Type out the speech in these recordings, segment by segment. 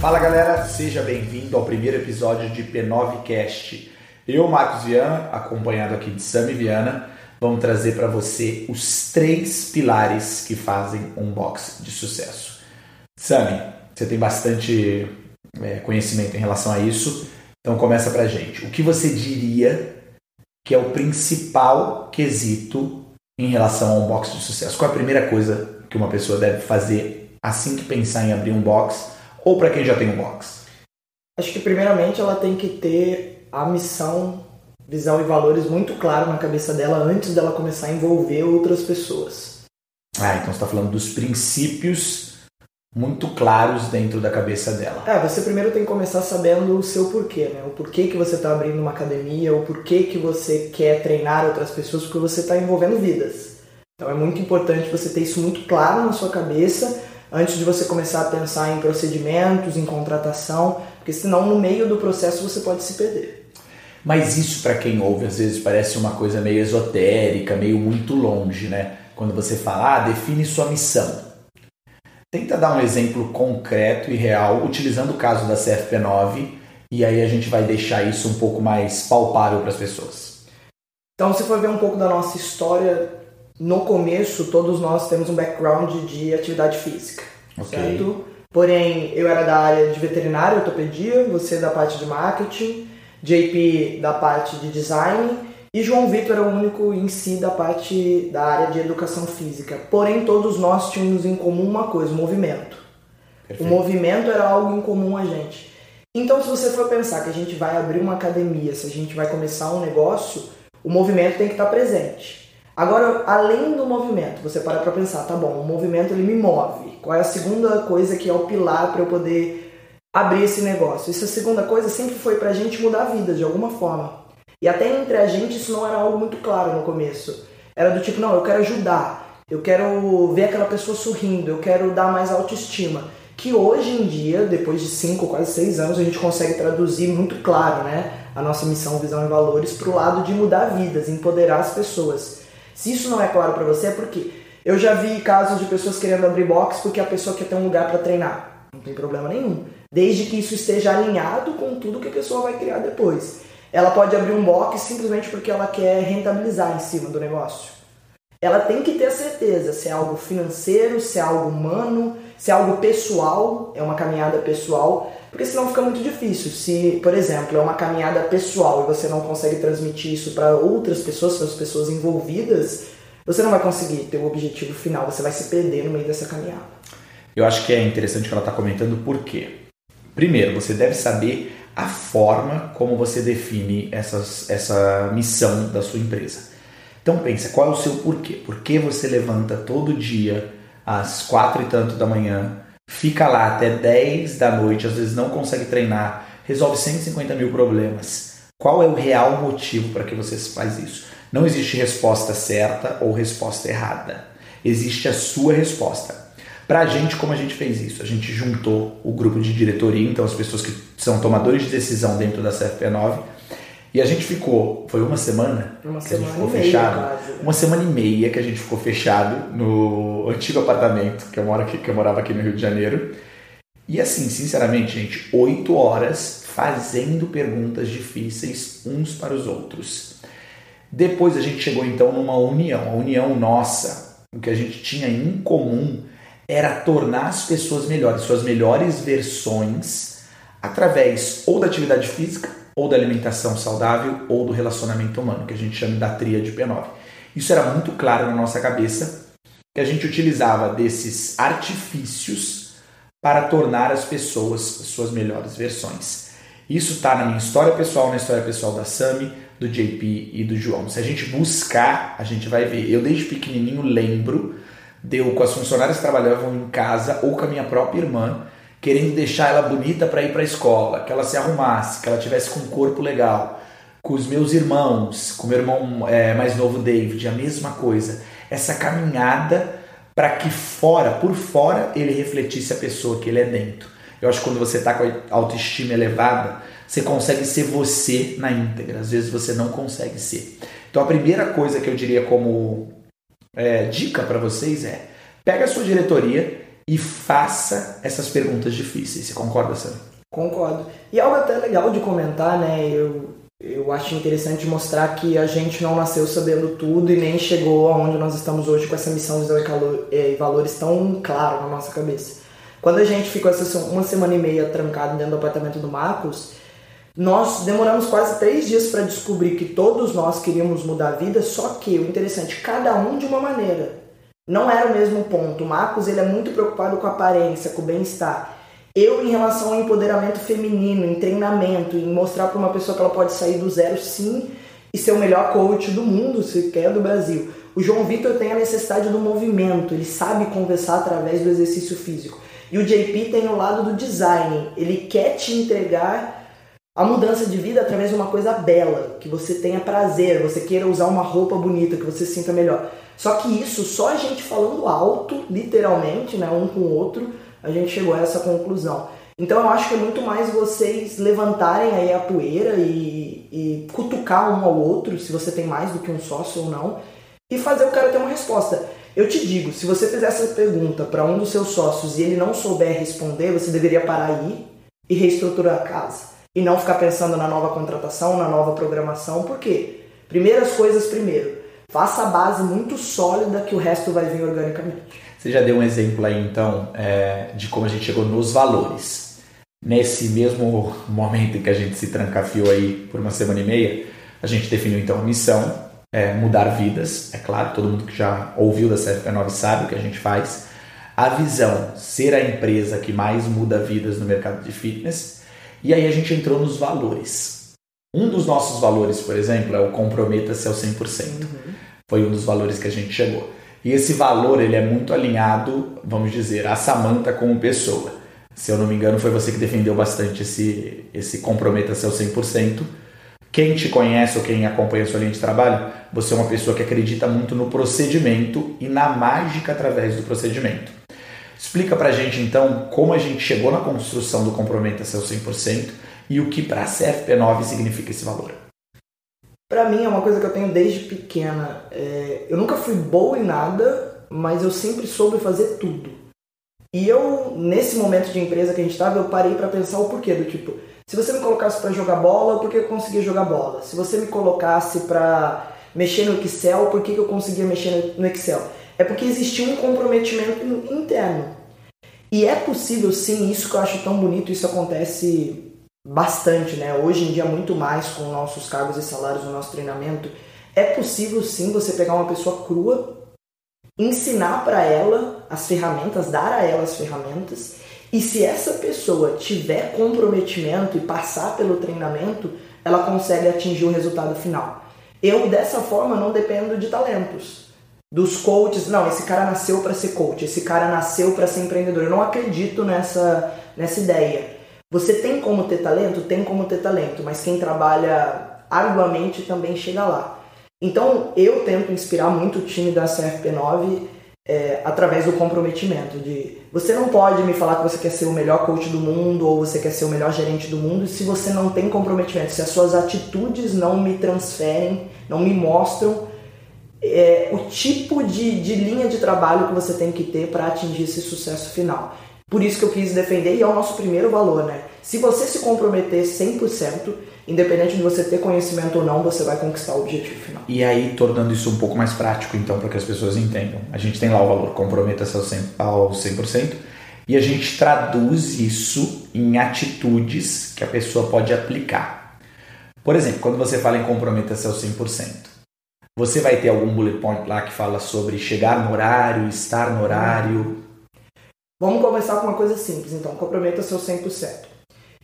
Fala galera, seja bem-vindo ao primeiro episódio de P9Cast. Eu, Marcos Viana, acompanhado aqui de Sami Viana, vamos trazer para você os três pilares que fazem um box de sucesso. Sami, você tem bastante é, conhecimento em relação a isso, então começa pra gente. O que você diria que é o principal quesito em relação a um box de sucesso? Qual é a primeira coisa que uma pessoa deve fazer assim que pensar em abrir um box ou para quem já tem um box? Acho que primeiramente ela tem que ter a missão, visão e valores muito claro na cabeça dela antes dela começar a envolver outras pessoas. Ah, então você está falando dos princípios muito claros dentro da cabeça dela. É, você primeiro tem que começar sabendo o seu porquê, né? O porquê que você está abrindo uma academia, o porquê que você quer treinar outras pessoas, porque você está envolvendo vidas. Então é muito importante você ter isso muito claro na sua cabeça antes de você começar a pensar em procedimentos, em contratação, porque senão no meio do processo você pode se perder. Mas isso para quem ouve às vezes parece uma coisa meio esotérica, meio muito longe, né? Quando você fala, ah, define sua missão. Tenta dar um exemplo concreto e real, utilizando o caso da CFP9, e aí a gente vai deixar isso um pouco mais palpável para as pessoas. Então, se for ver um pouco da nossa história, no começo todos nós temos um background de atividade física, okay. certo? Porém, eu era da área de veterinária, ortopedia, você da parte de marketing, JP da parte de design e João Vitor era o único em si da parte da área de educação física. Porém, todos nós tínhamos em comum uma coisa: o movimento. Perfeito. O movimento era algo em comum a gente. Então, se você for pensar que a gente vai abrir uma academia, se a gente vai começar um negócio, o movimento tem que estar presente. Agora, além do movimento, você para para pensar, tá bom, o movimento ele me move. Qual é a segunda coisa que é o pilar para eu poder abrir esse negócio? Essa segunda coisa sempre foi para a gente mudar a vida de alguma forma. E até entre a gente isso não era algo muito claro no começo. Era do tipo, não, eu quero ajudar, eu quero ver aquela pessoa sorrindo, eu quero dar mais autoestima. Que hoje em dia, depois de 5, quase 6 anos, a gente consegue traduzir muito claro né, a nossa missão, visão e valores para o lado de mudar vidas, empoderar as pessoas. Se isso não é claro para você, é porque eu já vi casos de pessoas querendo abrir box porque a pessoa quer ter um lugar para treinar. Não tem problema nenhum. Desde que isso esteja alinhado com tudo que a pessoa vai criar depois. Ela pode abrir um box simplesmente porque ela quer rentabilizar em cima do negócio. Ela tem que ter certeza se é algo financeiro, se é algo humano, se é algo pessoal, é uma caminhada pessoal, porque senão fica muito difícil. Se, por exemplo, é uma caminhada pessoal e você não consegue transmitir isso para outras pessoas, para as pessoas envolvidas, você não vai conseguir ter o objetivo final, você vai se perder no meio dessa caminhada. Eu acho que é interessante que ela está comentando por quê. Primeiro, você deve saber a forma como você define essas, essa missão da sua empresa. Então pensa, qual é o seu porquê? Por que você levanta todo dia às quatro e tanto da manhã, fica lá até 10 da noite, às vezes não consegue treinar, resolve 150 mil problemas. Qual é o real motivo para que você faz isso? Não existe resposta certa ou resposta errada. Existe a sua resposta. Para a gente, como a gente fez isso? A gente juntou o grupo de diretoria, então as pessoas que são tomadores de decisão dentro da CFP9, e a gente ficou, foi uma semana uma que semana a gente ficou fechado. quase. Uma semana e meia que a gente ficou fechado no antigo apartamento que eu, moro aqui, que eu morava aqui no Rio de Janeiro. E assim, sinceramente, gente, oito horas fazendo perguntas difíceis uns para os outros. Depois a gente chegou então numa união, a união nossa, o que a gente tinha em comum era tornar as pessoas melhores, suas melhores versões, através ou da atividade física, ou da alimentação saudável, ou do relacionamento humano, que a gente chama da tríade P9. Isso era muito claro na nossa cabeça, que a gente utilizava desses artifícios para tornar as pessoas suas melhores versões. Isso está na minha história pessoal, na história pessoal da Sami, do JP e do João. Se a gente buscar, a gente vai ver. Eu desde pequenininho lembro deu com as funcionárias que trabalhavam em casa ou com a minha própria irmã, querendo deixar ela bonita para ir para a escola, que ela se arrumasse, que ela tivesse com um corpo legal. Com os meus irmãos, com meu irmão é, mais novo David, a mesma coisa. Essa caminhada para que fora, por fora, ele refletisse a pessoa que ele é dentro. Eu acho que quando você está com a autoestima elevada, você consegue ser você na íntegra. Às vezes você não consegue ser. Então a primeira coisa que eu diria como é, dica para vocês é: pega a sua diretoria e faça essas perguntas difíceis. Você concorda, Sam? Concordo. E algo até legal de comentar, né? Eu, eu acho interessante mostrar que a gente não nasceu sabendo tudo e nem chegou aonde nós estamos hoje com essa missão de e valores tão claro na nossa cabeça. Quando a gente ficou essa uma semana e meia trancado dentro do apartamento do Marcos, nós demoramos quase três dias para descobrir que todos nós queríamos mudar a vida, só que o interessante, cada um de uma maneira. Não era o mesmo ponto. O Marcos ele é muito preocupado com a aparência, com o bem-estar. Eu, em relação ao empoderamento feminino, em treinamento, em mostrar para uma pessoa que ela pode sair do zero sim e ser o melhor coach do mundo, se quer, do Brasil. O João Vitor tem a necessidade do movimento, ele sabe conversar através do exercício físico. E o JP tem o lado do design, ele quer te entregar a mudança de vida através de uma coisa bela, que você tenha prazer, você queira usar uma roupa bonita, que você sinta melhor. Só que isso, só a gente falando alto, literalmente, né, um com o outro, a gente chegou a essa conclusão. Então eu acho que é muito mais vocês levantarem aí a poeira e, e cutucar um ao outro, se você tem mais do que um sócio ou não, e fazer o cara ter uma resposta. Eu te digo, se você fizer essa pergunta para um dos seus sócios e ele não souber responder, você deveria parar aí e reestruturar a casa e não ficar pensando na nova contratação, na nova programação. Por quê? Primeiras coisas primeiro. Faça a base muito sólida que o resto vai vir organicamente. Você já deu um exemplo aí então é, de como a gente chegou nos valores. Nesse mesmo momento em que a gente se trancafiou aí por uma semana e meia, a gente definiu então a missão, é, mudar vidas. É claro, todo mundo que já ouviu da CFP9 sabe o que a gente faz. A visão, ser a empresa que mais muda vidas no mercado de fitness e aí a gente entrou nos valores. Um dos nossos valores, por exemplo, é o comprometa-se ao 100%. Uhum. Foi um dos valores que a gente chegou. E esse valor ele é muito alinhado, vamos dizer, a Samantha como pessoa. Se eu não me engano, foi você que defendeu bastante esse, esse comprometa-se ao 100%. Quem te conhece ou quem acompanha a sua linha de trabalho, você é uma pessoa que acredita muito no procedimento e na mágica através do procedimento. Explica pra gente então como a gente chegou na construção do Comprometa-se ao 100% e o que para a CFP9 significa esse valor. Para mim é uma coisa que eu tenho desde pequena. É, eu nunca fui boa em nada, mas eu sempre soube fazer tudo. E eu, nesse momento de empresa que a gente estava, eu parei para pensar o porquê do tipo, se você me colocasse para jogar bola, por que eu conseguia jogar bola? Se você me colocasse para mexer no Excel, por que eu conseguia mexer no Excel? é porque existia um comprometimento interno. E é possível sim, isso que eu acho tão bonito, isso acontece bastante, né? Hoje em dia muito mais com nossos cargos e salários no nosso treinamento. É possível sim você pegar uma pessoa crua, ensinar para ela as ferramentas, dar a ela as ferramentas, e se essa pessoa tiver comprometimento e passar pelo treinamento, ela consegue atingir o resultado final. Eu dessa forma não dependo de talentos dos coaches, não, esse cara nasceu para ser coach, esse cara nasceu para ser empreendedor. Eu não acredito nessa, nessa ideia. Você tem como ter talento? Tem como ter talento, mas quem trabalha arduamente também chega lá. Então eu tento inspirar muito o time da CFP9 é, através do comprometimento de você não pode me falar que você quer ser o melhor coach do mundo ou você quer ser o melhor gerente do mundo se você não tem comprometimento, se as suas atitudes não me transferem, não me mostram é, o tipo de, de linha de trabalho que você tem que ter para atingir esse sucesso final. Por isso que eu quis defender e é o nosso primeiro valor, né? Se você se comprometer 100%, independente de você ter conhecimento ou não, você vai conquistar o objetivo final. E aí, tornando isso um pouco mais prático, então, para que as pessoas entendam. A gente tem lá o valor comprometa-se ao 100%, e a gente traduz isso em atitudes que a pessoa pode aplicar. Por exemplo, quando você fala em comprometa-se ao 100%, você vai ter algum bullet point lá que fala sobre chegar no horário, estar no horário? Vamos começar com uma coisa simples, então, comprometa seu 100%.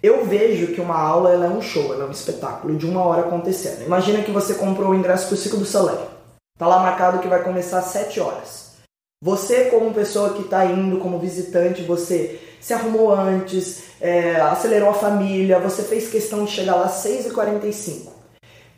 Eu vejo que uma aula é um show, ela é um espetáculo de uma hora acontecendo. Imagina que você comprou o ingresso para o ciclo do Soleil. Tá lá marcado que vai começar às 7 horas. Você, como pessoa que está indo como visitante, você se arrumou antes, é, acelerou a família, você fez questão de chegar lá às 6h45.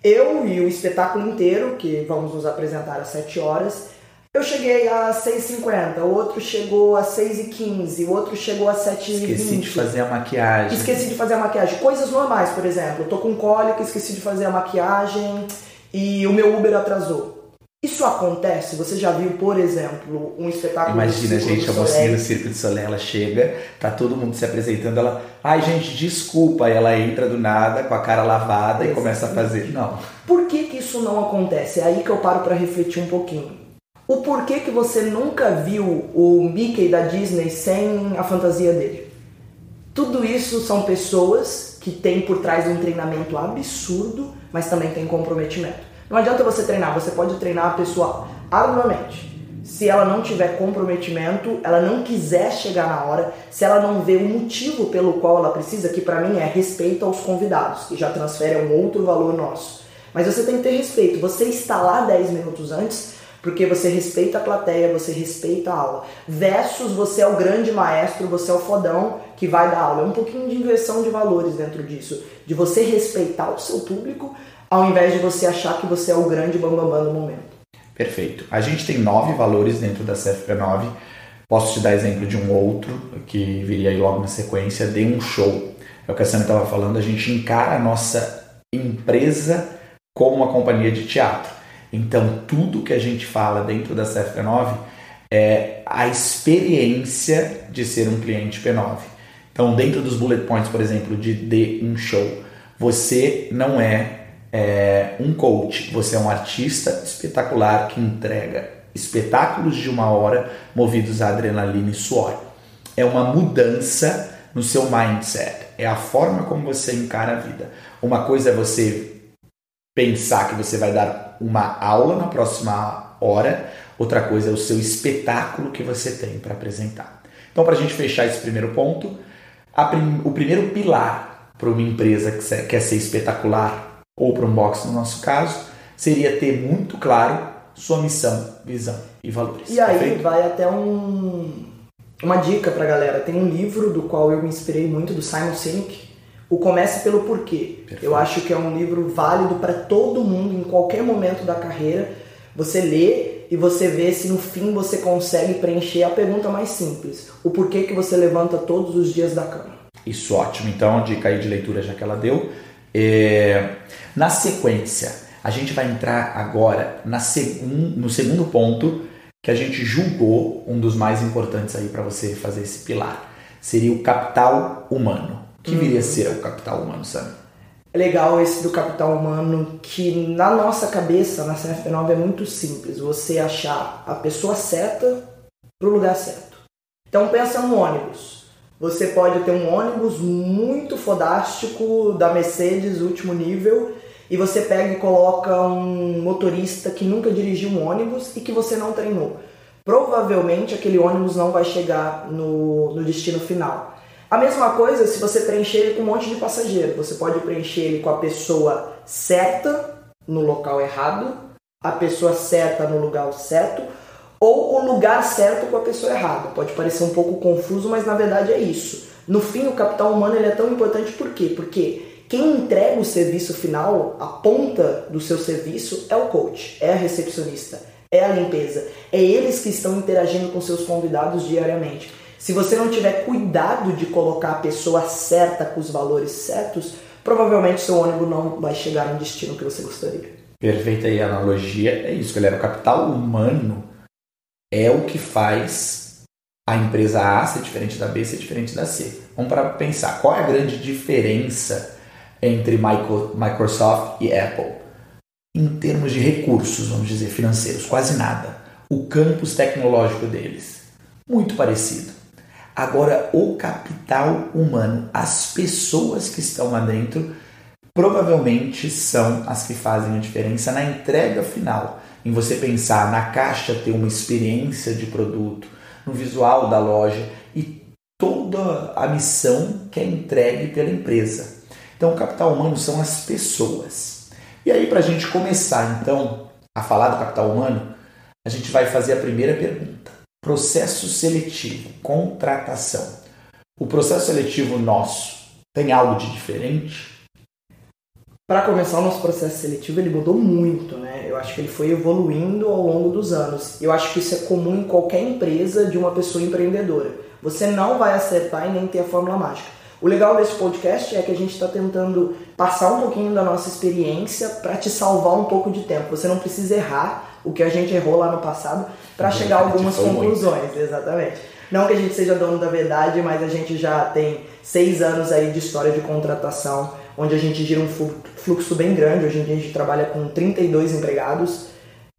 Eu e o espetáculo inteiro, que vamos nos apresentar às 7 horas, eu cheguei às 6h50, o outro chegou às 6h15, o outro chegou às 7h20. Esqueci de fazer a maquiagem. Esqueci de fazer a maquiagem. Coisas normais, por exemplo. Eu tô com cólica, esqueci de fazer a maquiagem e o meu Uber atrasou. Isso acontece? Você já viu, por exemplo, um espetáculo Imagina, gente, a mocinha do Circo de Soleil, ela chega, tá todo mundo se apresentando, ela, ai gente, desculpa, e ela entra do nada com a cara lavada e começa a fazer. Não. Por que que isso não acontece? É aí que eu paro para refletir um pouquinho. O porquê que você nunca viu o Mickey da Disney sem a fantasia dele? Tudo isso são pessoas que têm por trás um treinamento absurdo, mas também tem comprometimento. Não adianta você treinar, você pode treinar a pessoa arduamente. Se ela não tiver comprometimento, ela não quiser chegar na hora, se ela não vê o motivo pelo qual ela precisa, que para mim é respeito aos convidados, que já transfere um outro valor nosso. Mas você tem que ter respeito. Você está lá 10 minutos antes porque você respeita a plateia, você respeita a aula. Versus você é o grande maestro, você é o fodão que vai dar aula. É um pouquinho de inversão de valores dentro disso. De você respeitar o seu público, ao invés de você achar que você é o grande bambambam bam, bam do momento. Perfeito. A gente tem nove valores dentro da CFP9. Posso te dar exemplo de um outro que viria aí logo na sequência, de um show. É o que a Sam estava falando, a gente encara a nossa empresa como uma companhia de teatro. Então, tudo que a gente fala dentro da CFP9 é a experiência de ser um cliente P9. Então, dentro dos bullet points, por exemplo, de, de um show, você não é é, um coach, você é um artista espetacular que entrega espetáculos de uma hora movidos a adrenalina e suor. É uma mudança no seu mindset, é a forma como você encara a vida. Uma coisa é você pensar que você vai dar uma aula na próxima hora, outra coisa é o seu espetáculo que você tem para apresentar. Então, para a gente fechar esse primeiro ponto, prim o primeiro pilar para uma empresa que quer ser espetacular ou para um box no nosso caso, seria ter muito claro sua missão, visão e valores. E aí Perfeito? vai até um, uma dica para galera. Tem um livro do qual eu me inspirei muito, do Simon Sinek, o Comece pelo Porquê. Perfeito. Eu acho que é um livro válido para todo mundo, em qualquer momento da carreira. Você lê e você vê se no fim você consegue preencher a pergunta mais simples. O porquê que você levanta todos os dias da cama. Isso, ótimo. Então, dica aí de leitura já que ela deu. É, na sequência, a gente vai entrar agora no segundo ponto que a gente julgou um dos mais importantes aí para você fazer esse pilar. Seria o capital humano. Que viria a ser o capital humano, Sam? É legal esse do capital humano, que na nossa cabeça, na CNF9, é muito simples. Você achar a pessoa certa para o lugar certo. Então pensa no ônibus. Você pode ter um ônibus muito fodástico da Mercedes, último nível, e você pega e coloca um motorista que nunca dirigiu um ônibus e que você não treinou. Provavelmente aquele ônibus não vai chegar no, no destino final. A mesma coisa se você preencher ele com um monte de passageiro. Você pode preencher ele com a pessoa certa no local errado, a pessoa certa no lugar certo, ou o lugar certo com a pessoa errada. Pode parecer um pouco confuso, mas na verdade é isso. No fim, o capital humano ele é tão importante por quê? Porque quem entrega o serviço final, a ponta do seu serviço, é o coach, é a recepcionista, é a limpeza. É eles que estão interagindo com seus convidados diariamente. Se você não tiver cuidado de colocar a pessoa certa com os valores certos, provavelmente seu ônibus não vai chegar no destino que você gostaria. Perfeita aí a analogia. É isso, galera. O capital humano é o que faz a empresa A ser diferente da B ser diferente da C. Vamos para pensar, qual é a grande diferença entre Microsoft e Apple? Em termos de recursos, vamos dizer, financeiros, quase nada. O campus tecnológico deles, muito parecido. Agora, o capital humano, as pessoas que estão lá dentro, provavelmente são as que fazem a diferença na entrega final em você pensar na caixa ter uma experiência de produto, no visual da loja e toda a missão que é entregue pela empresa. Então, o capital humano são as pessoas. E aí, para a gente começar então a falar do capital humano, a gente vai fazer a primeira pergunta: processo seletivo, contratação. O processo seletivo nosso tem algo de diferente? Para começar, o nosso processo seletivo ele mudou muito, né? Eu acho que ele foi evoluindo ao longo dos anos. Eu acho que isso é comum em qualquer empresa de uma pessoa empreendedora. Você não vai acertar e nem ter a fórmula mágica. O legal desse podcast é que a gente está tentando passar um pouquinho da nossa experiência para te salvar um pouco de tempo. Você não precisa errar o que a gente errou lá no passado para chegar a algumas conclusões, muito. exatamente. Não que a gente seja dono da verdade, mas a gente já tem seis anos aí de história de contratação, onde a gente gira um fluxo bem grande. Hoje em dia a gente trabalha com 32 empregados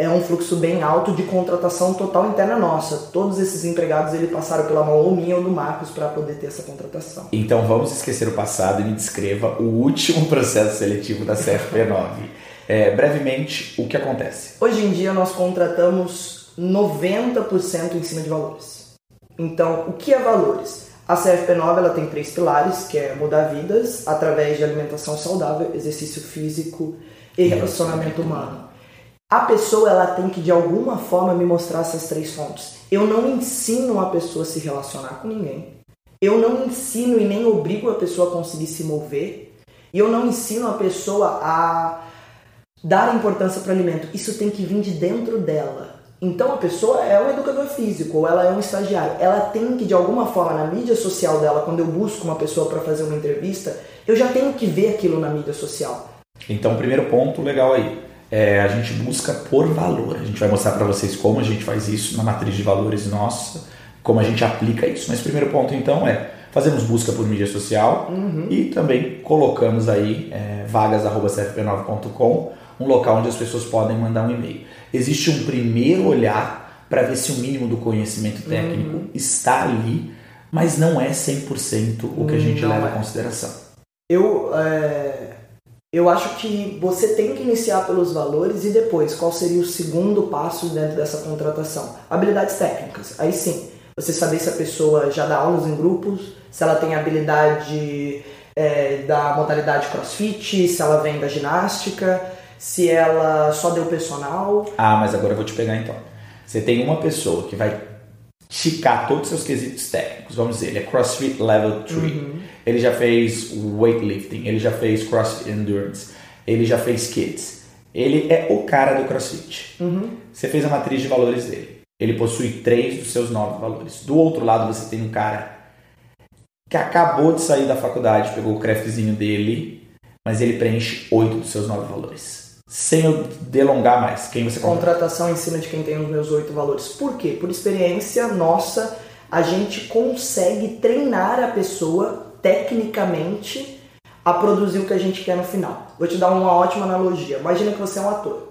é um fluxo bem alto de contratação total interna nossa. Todos esses empregados ele passaram pela mão ou minha ou do Marcos para poder ter essa contratação. Então vamos esquecer o passado e me descreva o último processo seletivo da CFP9. é, brevemente, o que acontece? Hoje em dia nós contratamos 90% em cima de valores. Então, o que é valores? A CFP9 ela tem três pilares, que é mudar vidas através de alimentação saudável, exercício físico e relacionamento humano a pessoa ela tem que de alguma forma me mostrar essas três fontes. Eu não ensino a pessoa a se relacionar com ninguém. Eu não ensino e nem obrigo a pessoa a conseguir se mover. E eu não ensino a pessoa a dar importância para o alimento. Isso tem que vir de dentro dela. Então a pessoa é um educador físico ou ela é um estagiário. Ela tem que de alguma forma na mídia social dela, quando eu busco uma pessoa para fazer uma entrevista, eu já tenho que ver aquilo na mídia social. Então, primeiro ponto legal aí é, a gente busca por valor. A gente vai mostrar para vocês como a gente faz isso na matriz de valores nossa, como a gente aplica isso. Mas o primeiro ponto então é fazemos busca por mídia social uhum. e também colocamos aí é, vagas@cfp9.com, um local onde as pessoas podem mandar um e-mail. Existe um primeiro olhar para ver se o mínimo do conhecimento técnico uhum. está ali, mas não é 100% o que a gente não leva é. em consideração. Eu é eu acho que você tem que iniciar pelos valores e depois, qual seria o segundo passo dentro dessa contratação? Habilidades técnicas. Aí sim, você saber se a pessoa já dá aulas em grupos, se ela tem habilidade é, da modalidade crossfit, se ela vem da ginástica, se ela só deu personal. Ah, mas agora eu vou te pegar então. Você tem uma pessoa que vai ticar todos os seus quesitos técnicos. Vamos dizer, ele é CrossFit Level 3. Uhum. Ele já fez weightlifting, ele já fez CrossFit Endurance, ele já fez Kids. Ele é o cara do CrossFit. Uhum. Você fez a matriz de valores dele. Ele possui três dos seus nove valores. Do outro lado, você tem um cara que acabou de sair da faculdade, pegou o craftzinho dele, mas ele preenche oito dos seus nove valores sem eu delongar mais, quem você Contratação em cima de quem tem os meus oito valores. Por quê? Por experiência nossa, a gente consegue treinar a pessoa tecnicamente a produzir o que a gente quer no final. Vou te dar uma ótima analogia. Imagina que você é um ator.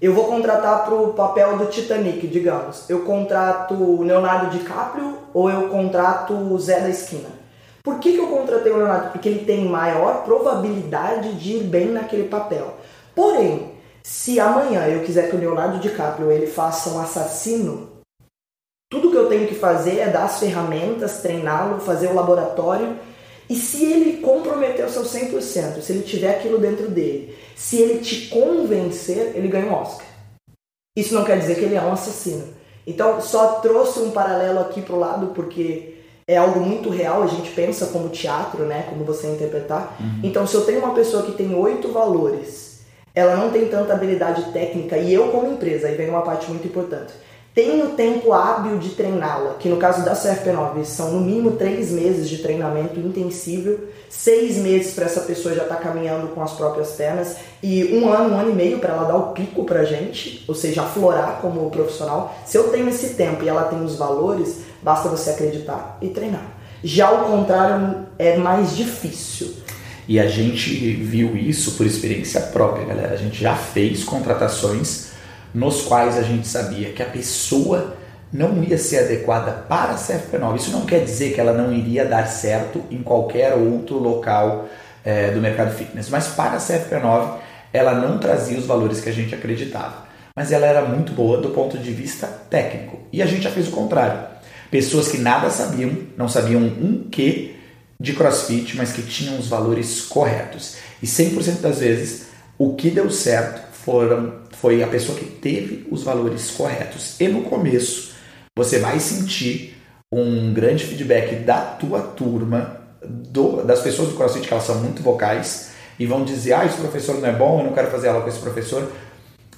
Eu vou contratar para o papel do Titanic, digamos. Eu contrato o Leonardo DiCaprio ou eu contrato o Zé da Esquina. Por que, que eu contratei o Leonardo? Porque ele tem maior probabilidade de ir bem naquele papel. Porém, se amanhã eu quiser que o Leonardo DiCaprio ele faça um assassino, tudo que eu tenho que fazer é dar as ferramentas, treiná-lo, fazer o laboratório. E se ele comprometer o seu 100%, se ele tiver aquilo dentro dele, se ele te convencer, ele ganha um Oscar. Isso não quer dizer que ele é um assassino. Então, só trouxe um paralelo aqui pro lado porque é algo muito real, a gente pensa como teatro, né, como você interpretar. Uhum. Então, se eu tenho uma pessoa que tem oito valores ela não tem tanta habilidade técnica e eu como empresa, aí vem uma parte muito importante, tenho tempo hábil de treiná-la, que no caso da CFP9 são no mínimo três meses de treinamento intensivo, seis meses para essa pessoa já estar tá caminhando com as próprias pernas e um ano, um ano e meio para ela dar o pico para gente, ou seja, aflorar como profissional. Se eu tenho esse tempo e ela tem os valores, basta você acreditar e treinar. Já o contrário é mais difícil. E a gente viu isso por experiência própria, galera. A gente já fez contratações nos quais a gente sabia que a pessoa não ia ser adequada para a CFP9. Isso não quer dizer que ela não iria dar certo em qualquer outro local é, do mercado fitness, mas para a CFP9 ela não trazia os valores que a gente acreditava. Mas ela era muito boa do ponto de vista técnico. E a gente já fez o contrário. Pessoas que nada sabiam, não sabiam um que de crossfit, mas que tinham os valores corretos. E 100% das vezes, o que deu certo foram, foi a pessoa que teve os valores corretos. E no começo, você vai sentir um grande feedback da tua turma, do, das pessoas do CrossFit, que elas são muito vocais, e vão dizer, ah, esse professor não é bom, eu não quero fazer aula com esse professor.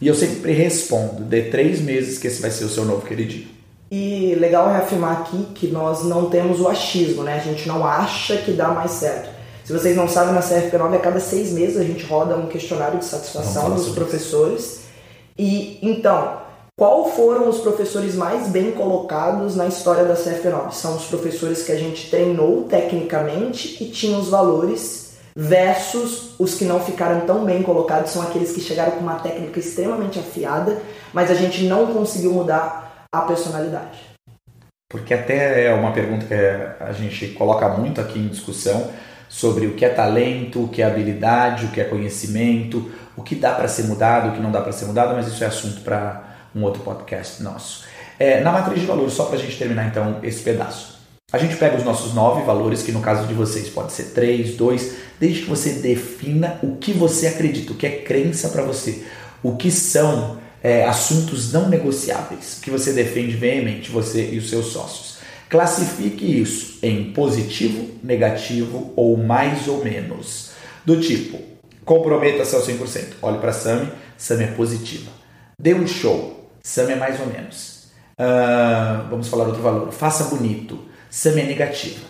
E eu sempre respondo, de três meses que esse vai ser o seu novo queridinho. E legal reafirmar aqui que nós não temos o achismo, né? A gente não acha que dá mais certo. Se vocês não sabem, na CFP9 a cada seis meses a gente roda um questionário de satisfação dos professores. E então, qual foram os professores mais bem colocados na história da CFP9? São os professores que a gente treinou tecnicamente e tinham os valores versus os que não ficaram tão bem colocados, são aqueles que chegaram com uma técnica extremamente afiada, mas a gente não conseguiu mudar a personalidade. Porque até é uma pergunta que a gente coloca muito aqui em discussão sobre o que é talento, o que é habilidade, o que é conhecimento, o que dá para ser mudado, o que não dá para ser mudado, mas isso é assunto para um outro podcast nosso. É, na matriz de valores, só para a gente terminar então esse pedaço. A gente pega os nossos nove valores, que no caso de vocês pode ser três, dois, desde que você defina o que você acredita, o que é crença para você, o que são é, assuntos não negociáveis, que você defende veemente, você e os seus sócios. Classifique isso em positivo, negativo ou mais ou menos. Do tipo, comprometa-se ao 100%. Olhe para Sami, Sami é positiva. Dê um show, Sami é mais ou menos. Uh, vamos falar outro valor. Faça bonito, Sami é negativa.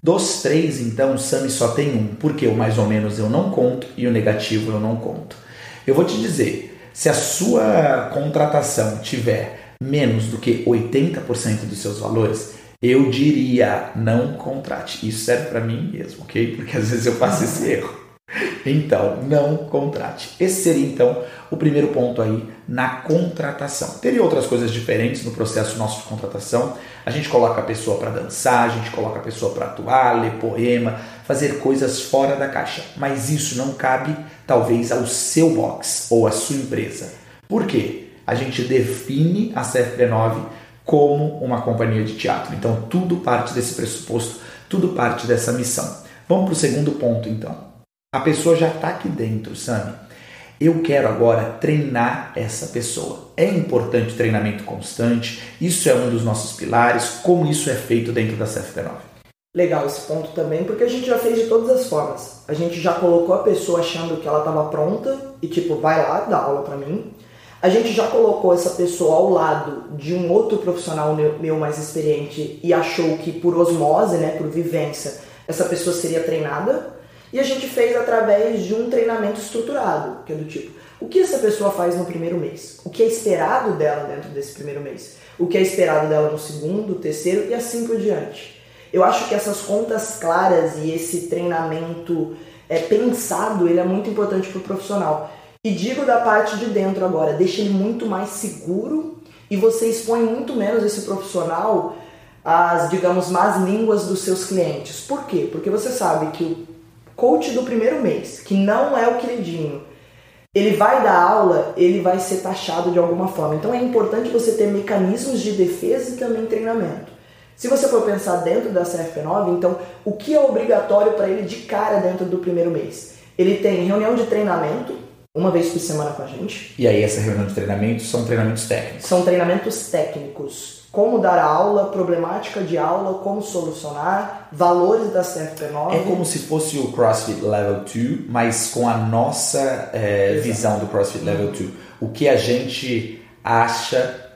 Dos três, então, Sami só tem um, porque o mais ou menos eu não conto e o negativo eu não conto. Eu vou te dizer, se a sua contratação tiver menos do que 80% dos seus valores, eu diria não contrate. Isso serve para mim mesmo, ok? Porque às vezes eu faço esse erro. Então, não contrate. Esse seria então o primeiro ponto aí na contratação. Teria outras coisas diferentes no processo nosso de contratação. A gente coloca a pessoa para dançar, a gente coloca a pessoa para atuar, ler poema, fazer coisas fora da caixa. Mas isso não cabe, talvez, ao seu box ou à sua empresa. Por quê? A gente define a CFP9 como uma companhia de teatro. Então, tudo parte desse pressuposto, tudo parte dessa missão. Vamos para o segundo ponto, então. A pessoa já está aqui dentro, Sami. Eu quero agora treinar essa pessoa. É importante treinamento constante, isso é um dos nossos pilares, como isso é feito dentro da CFP9. Legal esse ponto também, porque a gente já fez de todas as formas. A gente já colocou a pessoa achando que ela estava pronta e tipo, vai lá, dá aula para mim. A gente já colocou essa pessoa ao lado de um outro profissional meu mais experiente e achou que por osmose, né, por vivência, essa pessoa seria treinada. E a gente fez através de um treinamento estruturado, que é do tipo, o que essa pessoa faz no primeiro mês? O que é esperado dela dentro desse primeiro mês? O que é esperado dela no segundo, terceiro e assim por diante. Eu acho que essas contas claras e esse treinamento é, pensado, ele é muito importante para o profissional. E digo da parte de dentro agora, deixa ele muito mais seguro e você expõe muito menos esse profissional às, digamos, más línguas dos seus clientes. Por quê? Porque você sabe que o coach do primeiro mês, que não é o queridinho, ele vai dar aula, ele vai ser taxado de alguma forma. Então é importante você ter mecanismos de defesa e também treinamento. Se você for pensar dentro da CFP9, então o que é obrigatório para ele de cara dentro do primeiro mês? Ele tem reunião de treinamento, uma vez por semana com a gente. E aí essa reunião de treinamento são treinamentos técnicos? São treinamentos técnicos como dar aula, problemática de aula, como solucionar, valores da CFP9. É como se fosse o CrossFit Level 2, mas com a nossa é, visão do CrossFit Level 2. O que a gente acha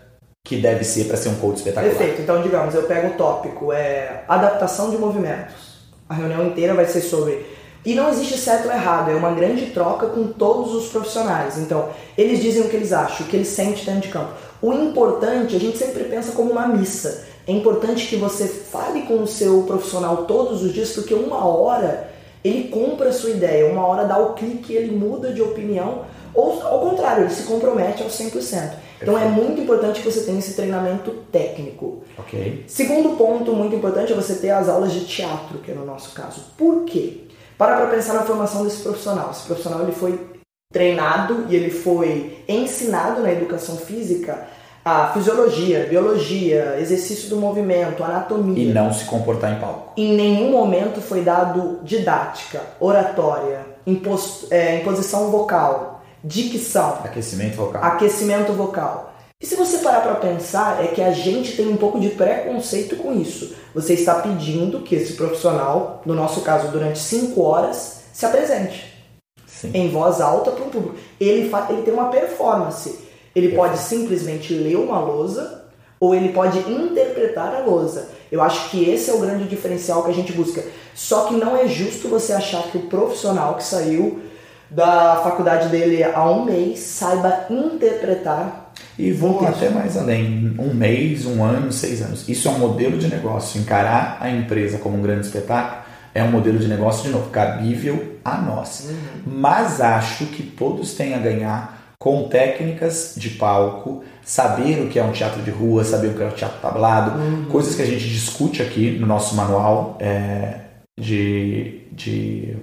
que deve ser para ser um coach espetacular. Perfeito. Então, digamos, eu pego o tópico é adaptação de movimentos. A reunião inteira vai ser sobre e não existe certo ou errado, é uma grande troca com todos os profissionais. Então, eles dizem o que eles acham, o que eles sentem dentro de campo. O importante, a gente sempre pensa como uma missa. É importante que você fale com o seu profissional todos os dias, porque uma hora ele compra a sua ideia, uma hora dá o clique, ele muda de opinião, ou ao contrário, ele se compromete ao 100%. Então é muito importante que você tenha esse treinamento técnico. Okay. Segundo ponto muito importante é você ter as aulas de teatro, que é no nosso caso. Por quê? Para para pensar na formação desse profissional. Esse profissional ele foi treinado e ele foi ensinado na educação física a fisiologia, biologia, exercício do movimento, anatomia. E não se comportar em palco. Em nenhum momento foi dado didática, oratória, imposto, é, imposição vocal, dicção. Aquecimento vocal. Aquecimento vocal. E se você parar para pensar, é que a gente tem um pouco de preconceito com isso. Você está pedindo que esse profissional, no nosso caso durante 5 horas, se apresente. Sim. em voz alta para um público. Ele, ele tem uma performance. Ele pode simplesmente ler uma lousa, ou ele pode interpretar a lousa. Eu acho que esse é o grande diferencial que a gente busca. Só que não é justo você achar que o profissional que saiu da faculdade dele há um mês saiba interpretar. E vou até mais além, um mês, um ano, seis anos. Isso é um modelo de negócio. Encarar a empresa como um grande espetáculo é um modelo de negócio, de novo, cabível a nós. Uhum. Mas acho que todos têm a ganhar com técnicas de palco, saber o que é um teatro de rua, saber o que é um teatro tablado, uhum. coisas que a gente discute aqui no nosso manual é, de, de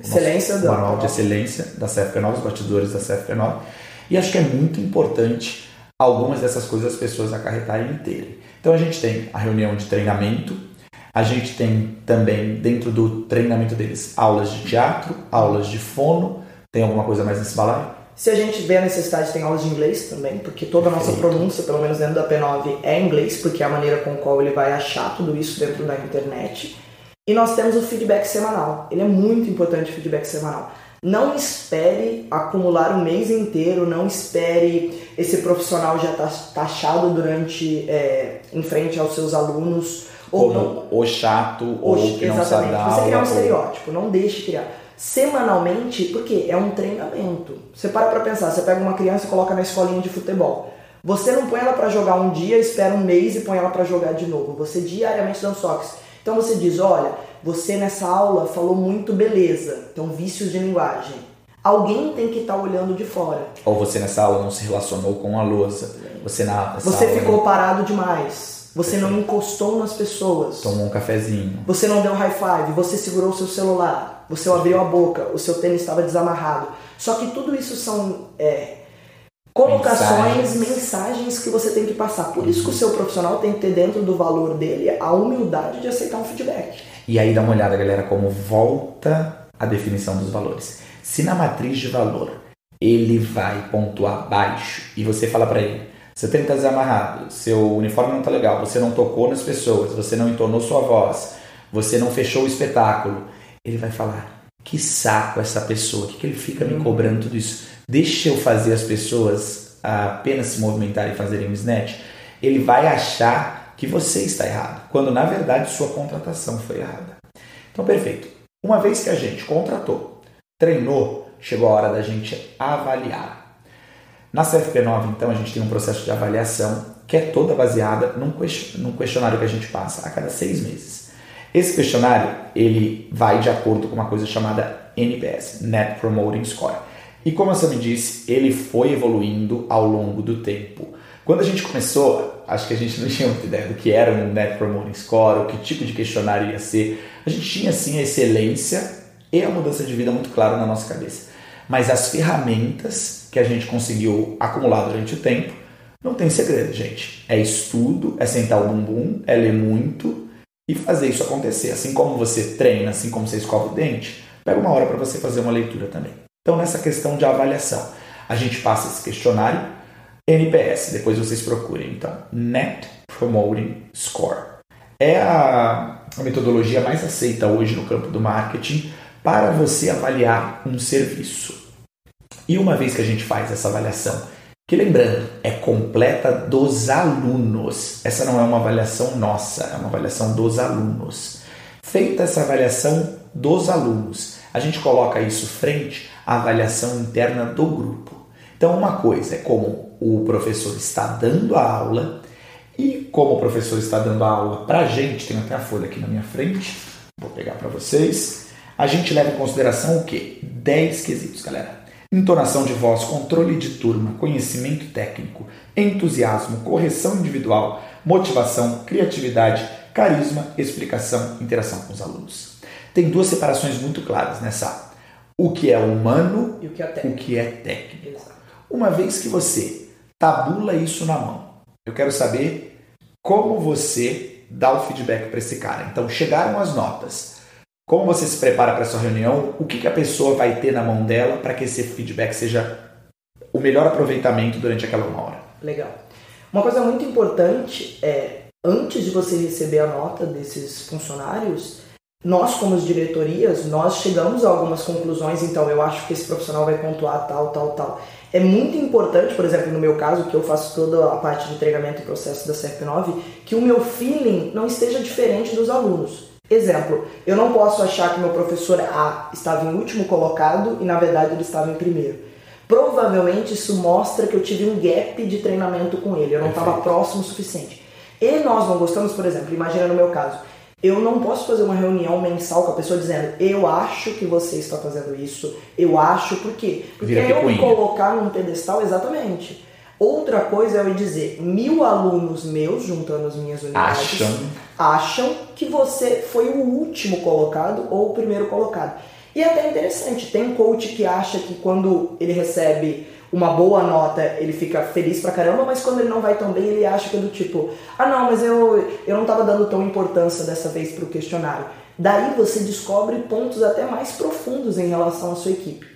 excelência nosso manual de excelência da CFP9, os batidores da CFP9. E acho que é muito importante algumas dessas coisas as pessoas acarretarem e terem. Então a gente tem a reunião de treinamento, a gente tem também dentro do treinamento deles aulas de teatro, aulas de fono, tem alguma coisa mais nesse balaio? Se a gente vê a necessidade, tem aulas de inglês também, porque toda a nossa pronúncia, pelo menos dentro da P9, é inglês, porque é a maneira com qual ele vai achar tudo isso dentro da internet. E nós temos o feedback semanal. Ele é muito importante o feedback semanal. Não espere acumular o mês inteiro, não espere esse profissional já tá taxado durante, é, em frente aos seus alunos. Ou, não, ou chato, ou, ou que não sabe dar Você criar um estereótipo, não deixe criar semanalmente, porque é um treinamento. Você para para pensar, você pega uma criança e coloca na escolinha de futebol. Você não põe ela para jogar um dia, espera um mês e põe ela para jogar de novo. Você diariamente dá um toques. Então você diz, olha, você nessa aula falou muito beleza, então vícios de linguagem. Alguém tem que estar tá olhando de fora. Ou você nessa aula não se relacionou com a lousa. Você na Você ficou não... parado demais. Você Perfeito. não encostou nas pessoas. Tomou um cafezinho. Você não deu high five. Você segurou o seu celular você abriu a boca, o seu tênis estava desamarrado. Só que tudo isso são é, colocações, mensagens. mensagens. que você tem que passar. Por isso que o seu profissional tem que ter dentro do valor dele a humildade de aceitar um feedback. E aí dá uma olhada, galera, como volta a definição dos valores. Se na matriz de valor ele vai pontuar baixo e você fala para ele, seu tênis está desamarrado, seu uniforme não está legal, você não tocou nas pessoas, você não entonou sua voz, você não fechou o espetáculo, ele vai falar: que saco essa pessoa, o que, que ele fica me cobrando tudo isso? Deixa eu fazer as pessoas apenas se movimentarem e fazerem um snatch. Ele vai achar que você está errado, quando na verdade sua contratação foi errada. Então, perfeito. Uma vez que a gente contratou, treinou, chegou a hora da gente avaliar. Na CFP9, então, a gente tem um processo de avaliação que é toda baseada num questionário que a gente passa a cada seis meses. Esse questionário ele vai de acordo com uma coisa chamada NPS, Net Promoting Score. E como você me disse, ele foi evoluindo ao longo do tempo. Quando a gente começou, acho que a gente não tinha muita ideia do que era um Net Promoting Score, o que tipo de questionário ia ser. A gente tinha sim a excelência e a mudança de vida muito claro na nossa cabeça. Mas as ferramentas que a gente conseguiu acumular durante o tempo, não tem segredo, gente. É estudo, é sentar o bumbum, é ler muito e fazer isso acontecer. Assim como você treina, assim como você escova o dente, pega uma hora para você fazer uma leitura também. Então, nessa questão de avaliação, a gente passa esse questionário NPS, depois vocês procurem. Então, Net Promoting Score. É a, a metodologia mais aceita hoje no campo do marketing para você avaliar um serviço. E uma vez que a gente faz essa avaliação que lembrando, é completa dos alunos. Essa não é uma avaliação nossa, é uma avaliação dos alunos. Feita essa avaliação dos alunos, a gente coloca isso frente avaliação interna do grupo. Então, uma coisa é como o professor está dando a aula e como o professor está dando a aula para a gente, tem até a folha aqui na minha frente, vou pegar para vocês. A gente leva em consideração o que? 10 quesitos, galera entonação de voz, controle de turma, conhecimento técnico, entusiasmo, correção individual, motivação, criatividade, carisma, explicação, interação com os alunos. Tem duas separações muito claras nessa. O que é humano e o que é técnico. Que é técnico. Uma vez que você tabula isso na mão, eu quero saber como você dá o feedback para esse cara. Então, chegaram as notas. Como você se prepara para essa reunião? O que, que a pessoa vai ter na mão dela para que esse feedback seja o melhor aproveitamento durante aquela uma hora? Legal. Uma coisa muito importante é, antes de você receber a nota desses funcionários, nós como diretorias, nós chegamos a algumas conclusões, então eu acho que esse profissional vai pontuar tal, tal, tal. É muito importante, por exemplo, no meu caso, que eu faço toda a parte de treinamento e processo da CF9, que o meu feeling não esteja diferente dos alunos. Exemplo, eu não posso achar que meu professor A estava em último colocado e na verdade ele estava em primeiro. Provavelmente isso mostra que eu tive um gap de treinamento com ele, eu não estava próximo o suficiente. E nós não gostamos, por exemplo, imagina no meu caso, eu não posso fazer uma reunião mensal com a pessoa dizendo eu acho que você está fazendo isso, eu acho, por quê? Porque Vira eu me colocar num pedestal, exatamente. Outra coisa é eu dizer, mil alunos meus, juntando as minhas unidades, acham, acham que você foi o último colocado ou o primeiro colocado. E é até interessante, tem coach que acha que quando ele recebe uma boa nota, ele fica feliz pra caramba, mas quando ele não vai tão bem, ele acha que é do tipo, ah não, mas eu, eu não tava dando tão importância dessa vez pro questionário. Daí você descobre pontos até mais profundos em relação à sua equipe.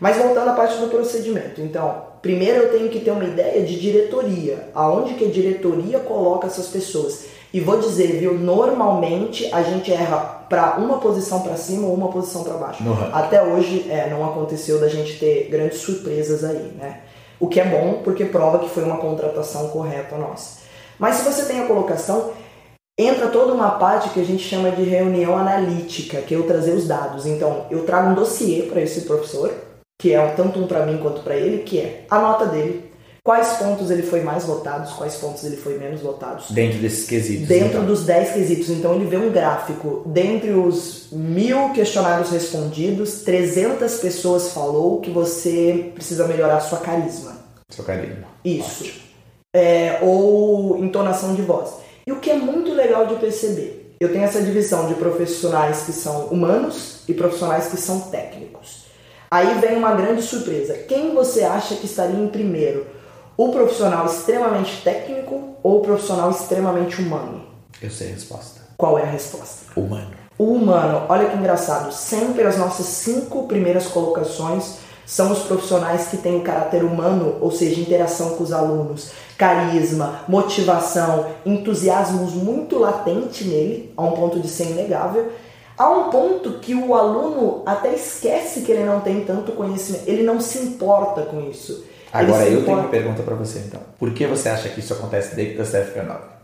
Mas voltando à parte do procedimento, então, primeiro eu tenho que ter uma ideia de diretoria, aonde que a diretoria coloca essas pessoas. E vou dizer, viu, normalmente a gente erra para uma posição para cima ou uma posição para baixo. Uhum. Até hoje é, não aconteceu da gente ter grandes surpresas aí, né? O que é bom porque prova que foi uma contratação correta nossa. Mas se você tem a colocação, entra toda uma parte que a gente chama de reunião analítica, que é eu trazer os dados. Então, eu trago um dossiê para esse professor, que é tanto um para mim quanto para ele, que é a nota dele, Quais pontos ele foi mais votados, quais pontos ele foi menos votados. Dentro desses quesitos. Dentro então. dos 10 quesitos. Então ele vê um gráfico. Dentre os mil questionários respondidos, 300 pessoas falou que você precisa melhorar sua carisma. Seu carisma. Isso. É, ou entonação de voz. E o que é muito legal de perceber, eu tenho essa divisão de profissionais que são humanos e profissionais que são técnicos. Aí vem uma grande surpresa. Quem você acha que estaria em primeiro? O profissional extremamente técnico ou o profissional extremamente humano? Eu sei a resposta. Qual é a resposta? Humano. O humano, olha que engraçado, sempre as nossas cinco primeiras colocações são os profissionais que têm o caráter humano, ou seja, interação com os alunos, carisma, motivação, entusiasmos muito latente nele, a um ponto de ser inegável. Há um ponto que o aluno até esquece que ele não tem tanto conhecimento, ele não se importa com isso. Agora eu tenho uma pergunta para você então. Por que você acha que isso acontece dentro da CFP9?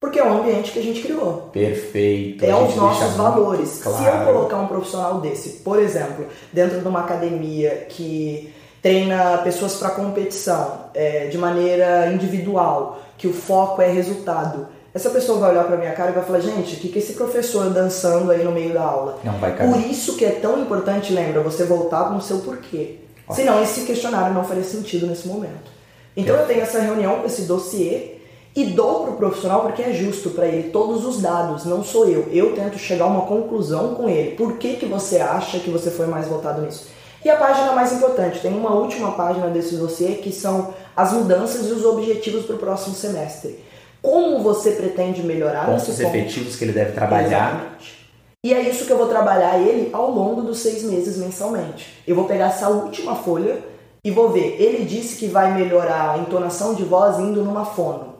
Porque é o ambiente que a gente criou. Perfeito. É os nossos valores. Claro. Se eu colocar um profissional desse, por exemplo, dentro de uma academia que treina pessoas para competição é, de maneira individual, que o foco é resultado, essa pessoa vai olhar para minha cara e vai falar: gente, o que, que esse professor dançando aí no meio da aula? Não vai cair. Por isso que é tão importante, lembra, você voltar no seu porquê. Senão esse questionário não faria sentido nesse momento. Então eu tenho essa reunião, esse dossiê, e dou para o profissional porque é justo para ele todos os dados, não sou eu. Eu tento chegar a uma conclusão com ele. Por que, que você acha que você foi mais votado nisso? E a página mais importante, tem uma última página desse dossiê que são as mudanças e os objetivos para o próximo semestre. Como você pretende melhorar Pontos efetivos que ele deve trabalhar. Exatamente. E é isso que eu vou trabalhar ele ao longo dos seis meses mensalmente. Eu vou pegar essa última folha e vou ver. Ele disse que vai melhorar a entonação de voz indo numa fono.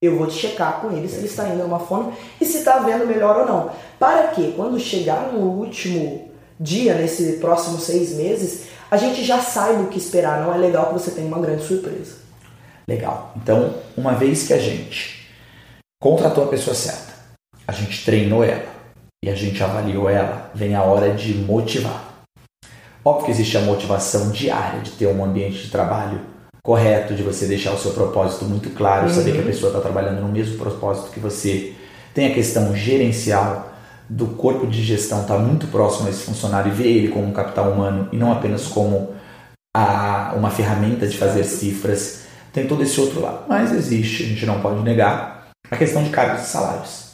Eu vou checar com ele se ele está indo numa fono e se está vendo melhor ou não. Para que quando chegar no último dia, nesse próximo seis meses, a gente já saiba o que esperar. Não é legal que você tenha uma grande surpresa. Legal. Então, uma vez que a gente contratou a pessoa certa, a gente treinou ela, e a gente avaliou ela, vem a hora de motivar. Óbvio que existe a motivação diária de ter um ambiente de trabalho correto, de você deixar o seu propósito muito claro, uhum. saber que a pessoa está trabalhando no mesmo propósito que você. Tem a questão gerencial do corpo de gestão estar tá muito próximo a esse funcionário e ver ele como um capital humano e não apenas como a, uma ferramenta de fazer cifras. Tem todo esse outro lado. Mas existe, a gente não pode negar, a questão de cargos e salários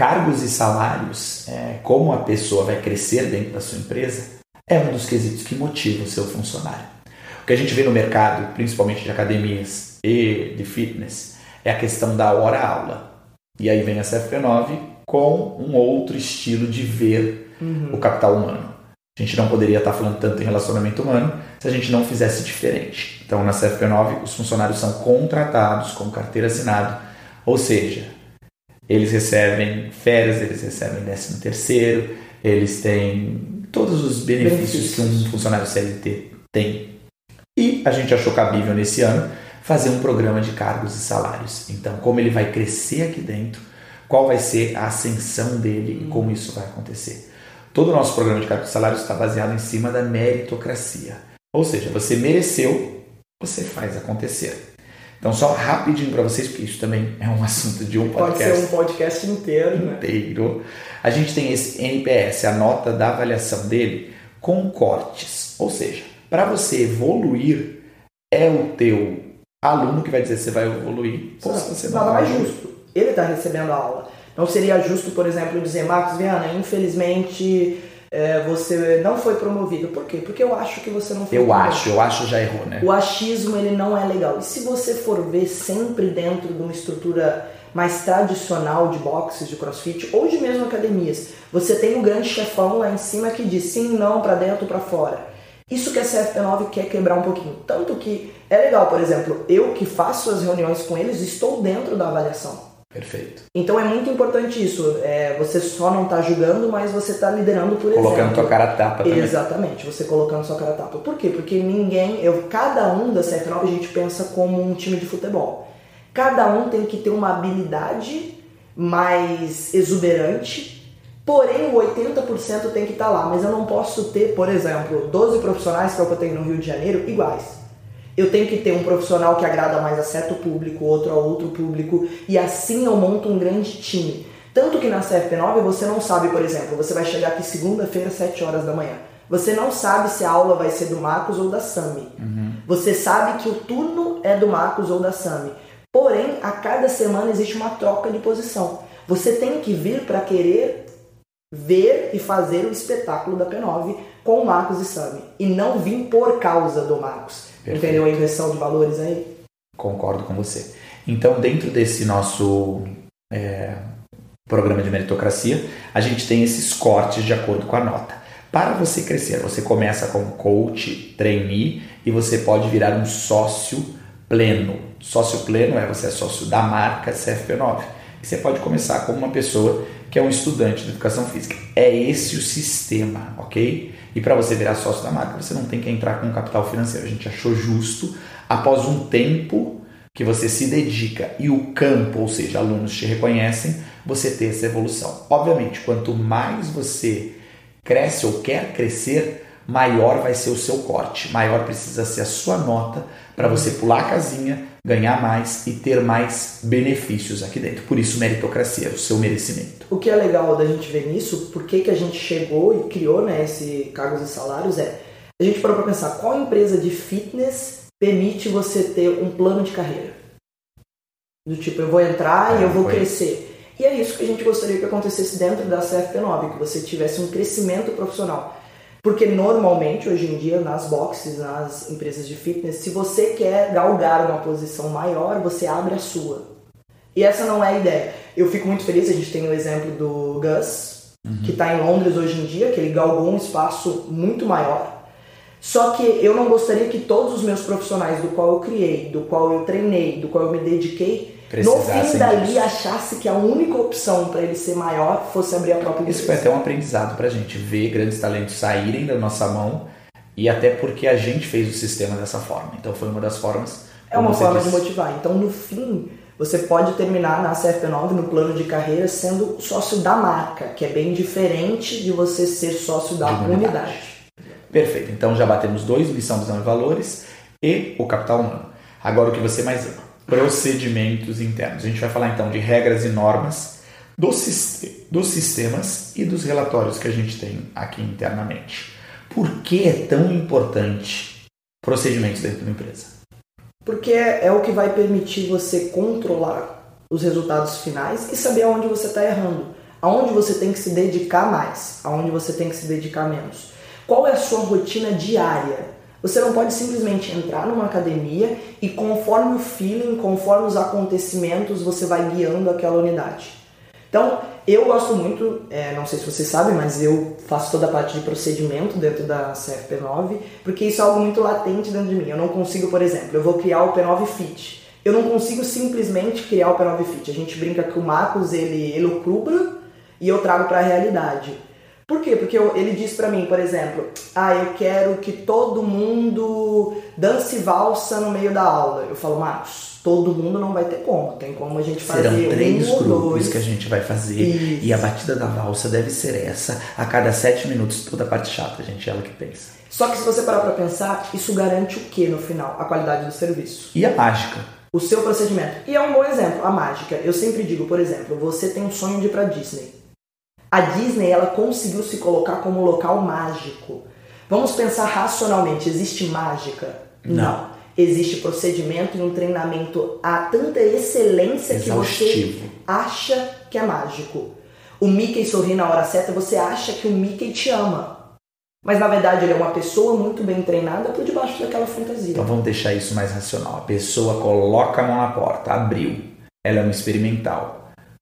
cargos e salários, é, como a pessoa vai crescer dentro da sua empresa, é um dos quesitos que motiva o seu funcionário. O que a gente vê no mercado, principalmente de academias e de fitness, é a questão da hora-aula. E aí vem a CFP9 com um outro estilo de ver uhum. o capital humano. A gente não poderia estar falando tanto em relacionamento humano se a gente não fizesse diferente. Então, na CFP9, os funcionários são contratados com carteira assinada, ou seja, eles recebem férias, eles recebem 13 terceiro, eles têm todos os benefícios, benefícios, que um funcionário CLT tem. E a gente achou cabível nesse ano fazer um programa de cargos e salários. Então, como ele vai crescer aqui dentro, qual vai ser a ascensão dele e como isso vai acontecer. Todo o nosso programa de cargos e salários está baseado em cima da meritocracia. Ou seja, você mereceu, você faz acontecer. Então, só rapidinho para vocês, porque isso também é um assunto de um podcast. Pode ser um podcast inteiro, né? Inteiro. A gente tem esse NPS, a nota da avaliação dele, com cortes. Ou seja, para você evoluir, é o teu aluno que vai dizer se você vai evoluir ou se você não vai mais justo. Ele está recebendo a aula. Não seria justo, por exemplo, dizer, Marcos Viana, infelizmente é, você não foi promovido. Por quê? Porque eu acho que você não foi Eu promovido. acho, eu acho já errou, né? O achismo ele não é legal. E se você for ver sempre dentro de uma estrutura mais tradicional de boxes, de crossfit ou de mesmo academias, você tem o grande chefão lá em cima que diz sim, não, para dentro, para fora. Isso que a CFP9 quer quebrar um pouquinho. Tanto que é legal, por exemplo, eu que faço as reuniões com eles, estou dentro da avaliação. Perfeito. Então é muito importante isso. É, você só não está julgando, mas você está liderando por Colocando exemplo. tua cara a tapa também. Exatamente, você colocando sua cara a tapa. Por quê? Porque ninguém, eu, cada um da CF9 a gente pensa como um time de futebol. Cada um tem que ter uma habilidade mais exuberante, porém o 80% tem que estar tá lá. Mas eu não posso ter, por exemplo, 12 profissionais, que é o que eu tenho no Rio de Janeiro, iguais. Eu tenho que ter um profissional que agrada mais a certo público, outro a outro público, e assim eu monto um grande time. Tanto que na CFP9 você não sabe, por exemplo, você vai chegar aqui segunda-feira, 7 horas da manhã. Você não sabe se a aula vai ser do Marcos ou da Sami. Uhum. Você sabe que o turno é do Marcos ou da Sami. Porém, a cada semana existe uma troca de posição. Você tem que vir para querer ver e fazer o espetáculo da P9 com o Marcos e Sami. E não vir por causa do Marcos. Perfeito. Entendeu a inversão de valores aí? Concordo com você. Então, dentro desse nosso é, programa de meritocracia, a gente tem esses cortes de acordo com a nota. Para você crescer, você começa como coach, trainee e você pode virar um sócio pleno. Sócio pleno é você é sócio da marca CFP9. E você pode começar como uma pessoa que é um estudante de educação física. É esse o sistema, ok? E para você virar sócio da marca, você não tem que entrar com capital financeiro. A gente achou justo, após um tempo que você se dedica e o campo, ou seja, alunos te reconhecem, você ter essa evolução. Obviamente, quanto mais você cresce ou quer crescer, maior vai ser o seu corte, maior precisa ser a sua nota para você pular a casinha, ganhar mais e ter mais benefícios aqui dentro. Por isso, meritocracia, o seu merecimento. O que é legal da gente ver nisso, por que, que a gente chegou e criou né, esse cargos e salários, é a gente parou para pensar qual empresa de fitness permite você ter um plano de carreira. Do tipo, eu vou entrar e eu vou crescer. E é isso que a gente gostaria que acontecesse dentro da CFP9, que você tivesse um crescimento profissional. Porque normalmente, hoje em dia, nas boxes, nas empresas de fitness, se você quer galgar uma posição maior, você abre a sua. E essa não é a ideia. Eu fico muito feliz, a gente tem o exemplo do Gus, uhum. que está em Londres hoje em dia, que ele galgou um espaço muito maior. Só que eu não gostaria que todos os meus profissionais do qual eu criei, do qual eu treinei, do qual eu me dediquei, no fim dali disso. achasse que a única opção para ele ser maior fosse abrir a própria empresa. Isso foi até um aprendizado para a gente, ver grandes talentos saírem da nossa mão e até porque a gente fez o sistema dessa forma. Então foi uma das formas. É uma forma disse. de motivar. Então no fim, você pode terminar na CFP9 no plano de carreira sendo sócio da marca, que é bem diferente de você ser sócio da unidade. unidade. Perfeito. Então já batemos dois, missão, visão e valores e o capital humano. Agora o que você mais ama? Procedimentos internos. A gente vai falar então de regras e normas dos, dos sistemas e dos relatórios que a gente tem aqui internamente. Por que é tão importante procedimentos dentro de uma empresa? Porque é, é o que vai permitir você controlar os resultados finais e saber aonde você está errando, aonde você tem que se dedicar mais, aonde você tem que se dedicar menos. Qual é a sua rotina diária? Você não pode simplesmente entrar numa academia e conforme o feeling, conforme os acontecimentos, você vai guiando aquela unidade. Então, eu gosto muito, é, não sei se vocês sabem, mas eu faço toda a parte de procedimento dentro da CFP9, porque isso é algo muito latente dentro de mim. Eu não consigo, por exemplo, eu vou criar o P9 Fit. Eu não consigo simplesmente criar o P9 Fit. A gente brinca que o Marcos ele elucubra e eu trago para a realidade. Por quê? Porque eu, ele diz para mim, por exemplo, ah, eu quero que todo mundo dance valsa no meio da aula. Eu falo, Marcos, todo mundo não vai ter como. Tem como a gente fazer Serão três um grupos dois. que a gente vai fazer Isso. e a batida da valsa deve ser essa. A cada sete minutos, toda a parte chata, gente, ela que pensa. Só que se você parar pra pensar, isso garante o que no final? A qualidade do serviço. E a mágica? O seu procedimento. E é um bom exemplo, a mágica. Eu sempre digo, por exemplo, você tem um sonho de ir pra Disney. A Disney, ela conseguiu se colocar como local mágico. Vamos pensar racionalmente, existe mágica? Não. Existe procedimento e um treinamento a tanta excelência que você Exaustivo. acha que é mágico. O Mickey sorri na hora certa, você acha que o Mickey te ama. Mas na verdade ele é uma pessoa muito bem treinada por debaixo daquela fantasia. Então vamos deixar isso mais racional. A pessoa coloca a mão na porta, abriu. Ela é uma experimental.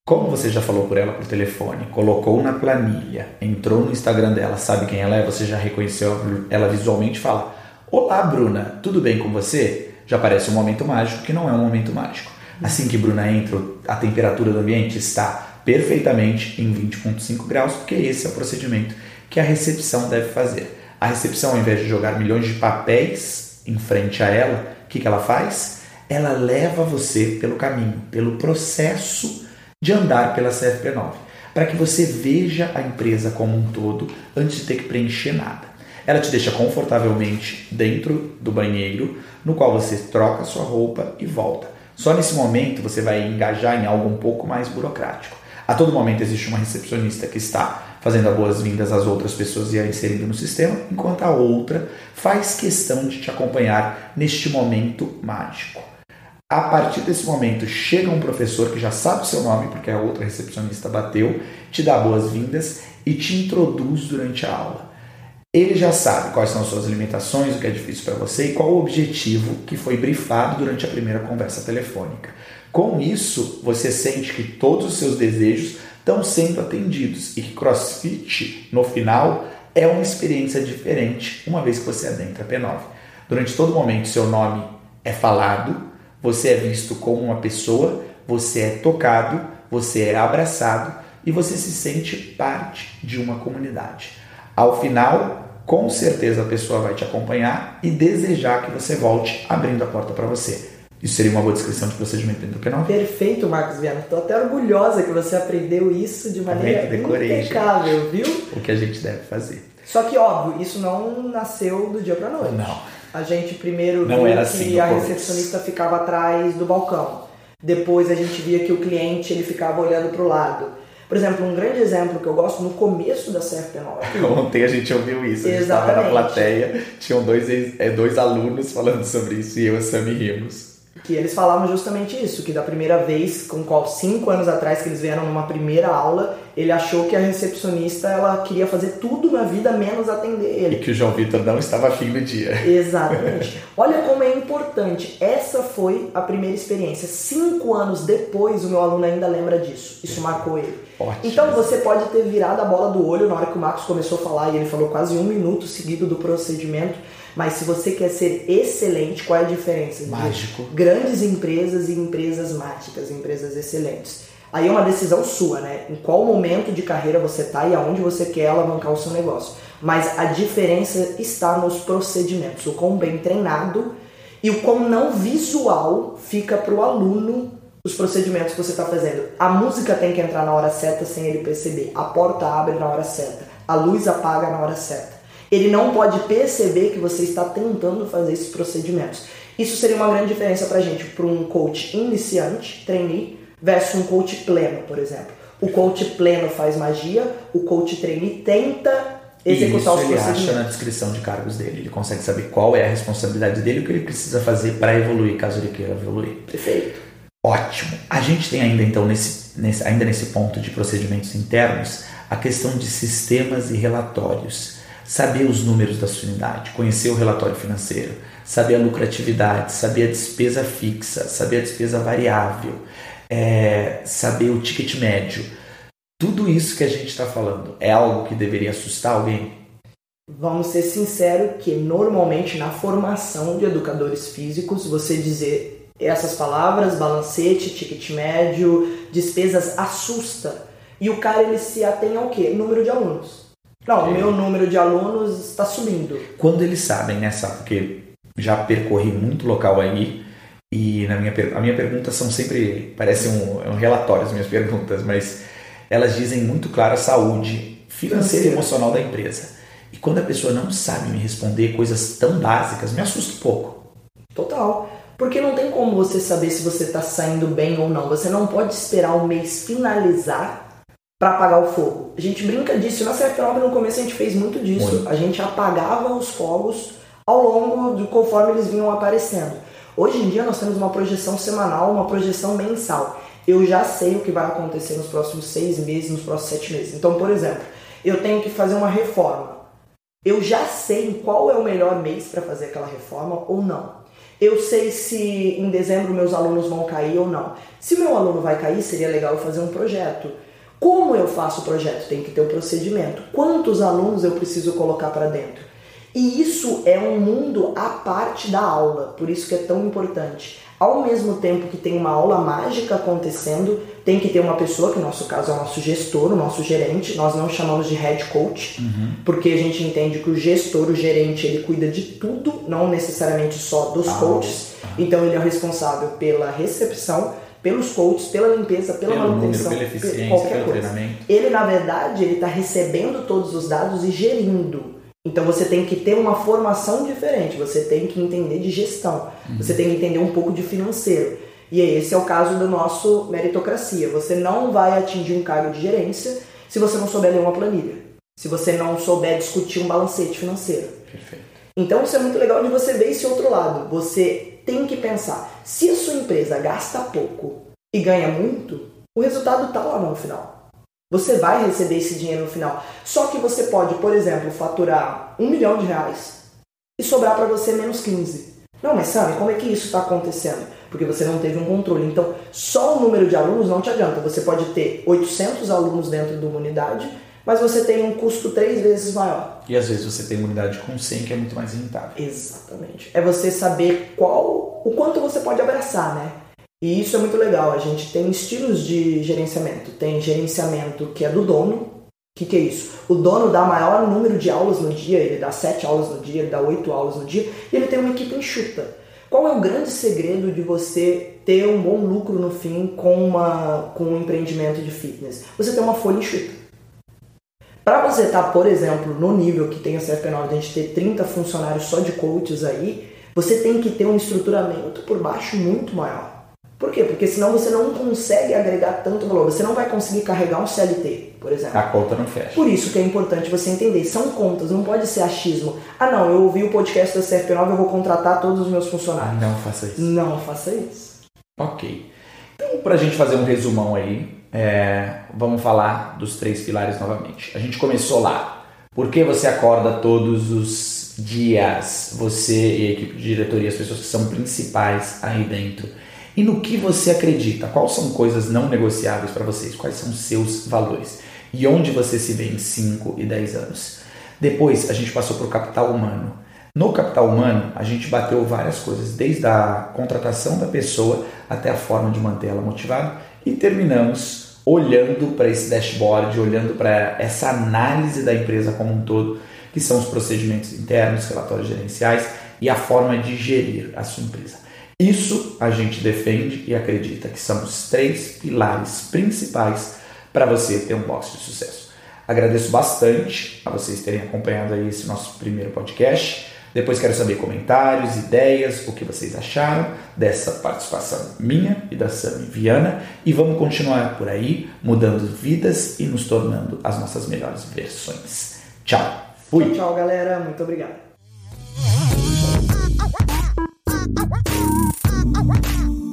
Como você já falou por ela por telefone, colocou na planilha, entrou no Instagram dela, sabe quem ela é, você já reconheceu ela visualmente fala: Olá, Bruna, tudo bem com você? Já parece um momento mágico que não é um momento mágico. Assim que Bruna entra, a temperatura do ambiente está perfeitamente em 20,5 graus, porque esse é o procedimento que a recepção deve fazer. A recepção, ao invés de jogar milhões de papéis em frente a ela, o que, que ela faz? Ela leva você pelo caminho, pelo processo de andar pela CFP9, para que você veja a empresa como um todo antes de ter que preencher nada. Ela te deixa confortavelmente dentro do banheiro, no qual você troca sua roupa e volta. Só nesse momento você vai engajar em algo um pouco mais burocrático. A todo momento existe uma recepcionista que está fazendo as boas-vindas às outras pessoas e a inserindo no sistema, enquanto a outra faz questão de te acompanhar neste momento mágico. A partir desse momento chega um professor que já sabe o seu nome, porque a outra recepcionista bateu, te dá boas-vindas e te introduz durante a aula. Ele já sabe quais são as suas limitações, o que é difícil para você e qual o objetivo que foi brifado durante a primeira conversa telefônica. Com isso, você sente que todos os seus desejos estão sendo atendidos e que CrossFit, no final, é uma experiência diferente uma vez que você adentra a P9. Durante todo momento, seu nome é falado, você é visto como uma pessoa, você é tocado, você é abraçado e você se sente parte de uma comunidade. Ao final, com certeza a pessoa vai te acompanhar e desejar que você volte abrindo a porta para você. Isso seria uma boa descrição de procedimento P9? Perfeito, Marcos Viana. Estou até orgulhosa que você aprendeu isso de maneira decorei, impecável, viu? O que a gente deve fazer. Só que, óbvio, isso não nasceu do dia pra noite. Não. A gente primeiro Não viu que assim a começo. recepcionista ficava atrás do balcão. Depois a gente via que o cliente ele ficava olhando pro lado. Por exemplo, um grande exemplo que eu gosto no começo da CFP9. Ontem a gente ouviu isso, a gente estava na plateia, tinham dois, é, dois alunos falando sobre isso e eu e a Sammy rimos. Que eles falavam justamente isso, que da primeira vez, com qual cinco anos atrás que eles vieram numa primeira aula, ele achou que a recepcionista ela queria fazer tudo na vida menos atender E ele. que o João Vitor não estava afim do dia. Exatamente. Olha como é importante. Essa foi a primeira experiência. Cinco anos depois, o meu aluno ainda lembra disso. Isso marcou ele. Ótimo. Então você pode ter virado a bola do olho na hora que o Marcos começou a falar e ele falou quase um minuto seguido do procedimento. Mas se você quer ser excelente, qual é a diferença? entre Mágico. Grandes empresas e empresas mágicas, empresas excelentes. Aí é uma decisão sua, né? Em qual momento de carreira você tá e aonde você quer alavancar o seu negócio. Mas a diferença está nos procedimentos, o quão bem treinado e o quão não visual fica para o aluno os procedimentos que você está fazendo. A música tem que entrar na hora certa sem ele perceber. A porta abre na hora certa. A luz apaga na hora certa. Ele não pode perceber que você está tentando fazer esses procedimentos. Isso seria uma grande diferença para gente, para um coach iniciante, trainee, versus um coach pleno, por exemplo. O coach pleno faz magia, o coach trainee tenta executar Isso os ele acha na descrição de cargos dele. Ele consegue saber qual é a responsabilidade dele e o que ele precisa fazer para evoluir, caso ele queira evoluir. Perfeito. Ótimo. A gente tem ainda então nesse, nesse- ainda nesse ponto de procedimentos internos a questão de sistemas e relatórios. Saber os números da sua unidade, conhecer o relatório financeiro, saber a lucratividade, saber a despesa fixa, saber a despesa variável, é, saber o ticket médio. Tudo isso que a gente está falando é algo que deveria assustar alguém? Vamos ser sinceros que normalmente na formação de educadores físicos, você dizer essas palavras, balancete, ticket médio, despesas, assusta. E o cara ele se atém ao quê? Número de alunos. Não, o meu número de alunos está subindo. Quando eles sabem, né, sabe? Porque já percorri muito local aí e na minha, a minha pergunta são sempre, parece um, é um relatório as minhas perguntas, mas elas dizem muito claro a saúde financeira e emocional da empresa. E quando a pessoa não sabe me responder coisas tão básicas, me assusta um pouco. Total. Porque não tem como você saber se você está saindo bem ou não. Você não pode esperar o mês finalizar para apagar o fogo. A gente brinca disso. Na CF9 no começo a gente fez muito disso. Muito. A gente apagava os fogos ao longo de conforme eles vinham aparecendo. Hoje em dia nós temos uma projeção semanal, uma projeção mensal. Eu já sei o que vai acontecer nos próximos seis meses, nos próximos sete meses. Então, por exemplo, eu tenho que fazer uma reforma. Eu já sei qual é o melhor mês para fazer aquela reforma ou não. Eu sei se em dezembro meus alunos vão cair ou não. Se meu aluno vai cair, seria legal eu fazer um projeto. Como eu faço o projeto? Tem que ter o um procedimento. Quantos alunos eu preciso colocar para dentro? E isso é um mundo à parte da aula, por isso que é tão importante. Ao mesmo tempo que tem uma aula mágica acontecendo, tem que ter uma pessoa, que no nosso caso é o nosso gestor, o nosso gerente, nós não chamamos de head coach, uhum. porque a gente entende que o gestor, o gerente, ele cuida de tudo, não necessariamente só dos ah, coaches. Então ele é o responsável pela recepção, pelos coaches, pela limpeza, pela pelo manutenção, número, pela eficiência, qualquer pelo coisa. Treinamento. Ele na verdade ele está recebendo todos os dados e gerindo. Então você tem que ter uma formação diferente, você tem que entender de gestão, uhum. você tem que entender um pouco de financeiro. E esse é o caso do nosso meritocracia. Você não vai atingir um cargo de gerência se você não souber ler uma planilha, se você não souber discutir um balancete financeiro. Perfeito. Então isso é muito legal de você ver esse outro lado. Você tem que pensar, se a sua empresa gasta pouco e ganha muito, o resultado está lá no final. Você vai receber esse dinheiro no final. Só que você pode, por exemplo, faturar um milhão de reais e sobrar para você menos 15. Não, mas sabe como é que isso está acontecendo? Porque você não teve um controle. Então, só o número de alunos não te adianta. Você pode ter 800 alunos dentro de uma unidade, mas você tem um custo três vezes maior. E às vezes você tem uma unidade com 100 que é muito mais rentável. Exatamente. É você saber qual, o quanto você pode abraçar, né? E isso é muito legal. A gente tem estilos de gerenciamento. Tem gerenciamento que é do dono. O que, que é isso? O dono dá maior número de aulas no dia, ele dá sete aulas no dia, ele dá oito aulas no dia, e ele tem uma equipe enxuta. Qual é o grande segredo de você ter um bom lucro no fim com, uma, com um empreendimento de fitness? Você tem uma folha enxuta. Para você estar, tá, por exemplo, no nível que tem a CFP9, de a gente ter 30 funcionários só de coaches aí, você tem que ter um estruturamento por baixo muito maior. Por quê? Porque senão você não consegue agregar tanto valor. Você não vai conseguir carregar um CLT, por exemplo. A conta não fecha. Por isso que é importante você entender. São contas, não pode ser achismo. Ah, não, eu ouvi o podcast da CFP9, eu vou contratar todos os meus funcionários. Não faça isso. Não faça isso. Ok. Então, para a gente fazer um resumão aí, é, vamos falar dos três pilares novamente. A gente começou lá. Por que você acorda todos os dias? Você e a equipe de diretoria, as pessoas que são principais aí dentro e no que você acredita. Quais são coisas não negociáveis para vocês? Quais são seus valores? E onde você se vê em 5 e 10 anos? Depois a gente passou para o capital humano. No capital humano, a gente bateu várias coisas, desde a contratação da pessoa até a forma de manter ela motivada e terminamos olhando para esse dashboard, olhando para essa análise da empresa como um todo, que são os procedimentos internos, relatórios gerenciais e a forma de gerir a sua empresa. Isso a gente defende e acredita que são os três pilares principais para você ter um box de sucesso. Agradeço bastante a vocês terem acompanhado aí esse nosso primeiro podcast. Depois quero saber comentários, ideias, o que vocês acharam dessa participação minha e da Sami Viana. E vamos continuar por aí, mudando vidas e nos tornando as nossas melhores versões. Tchau. Fui. Tchau, tchau galera. Muito obrigado.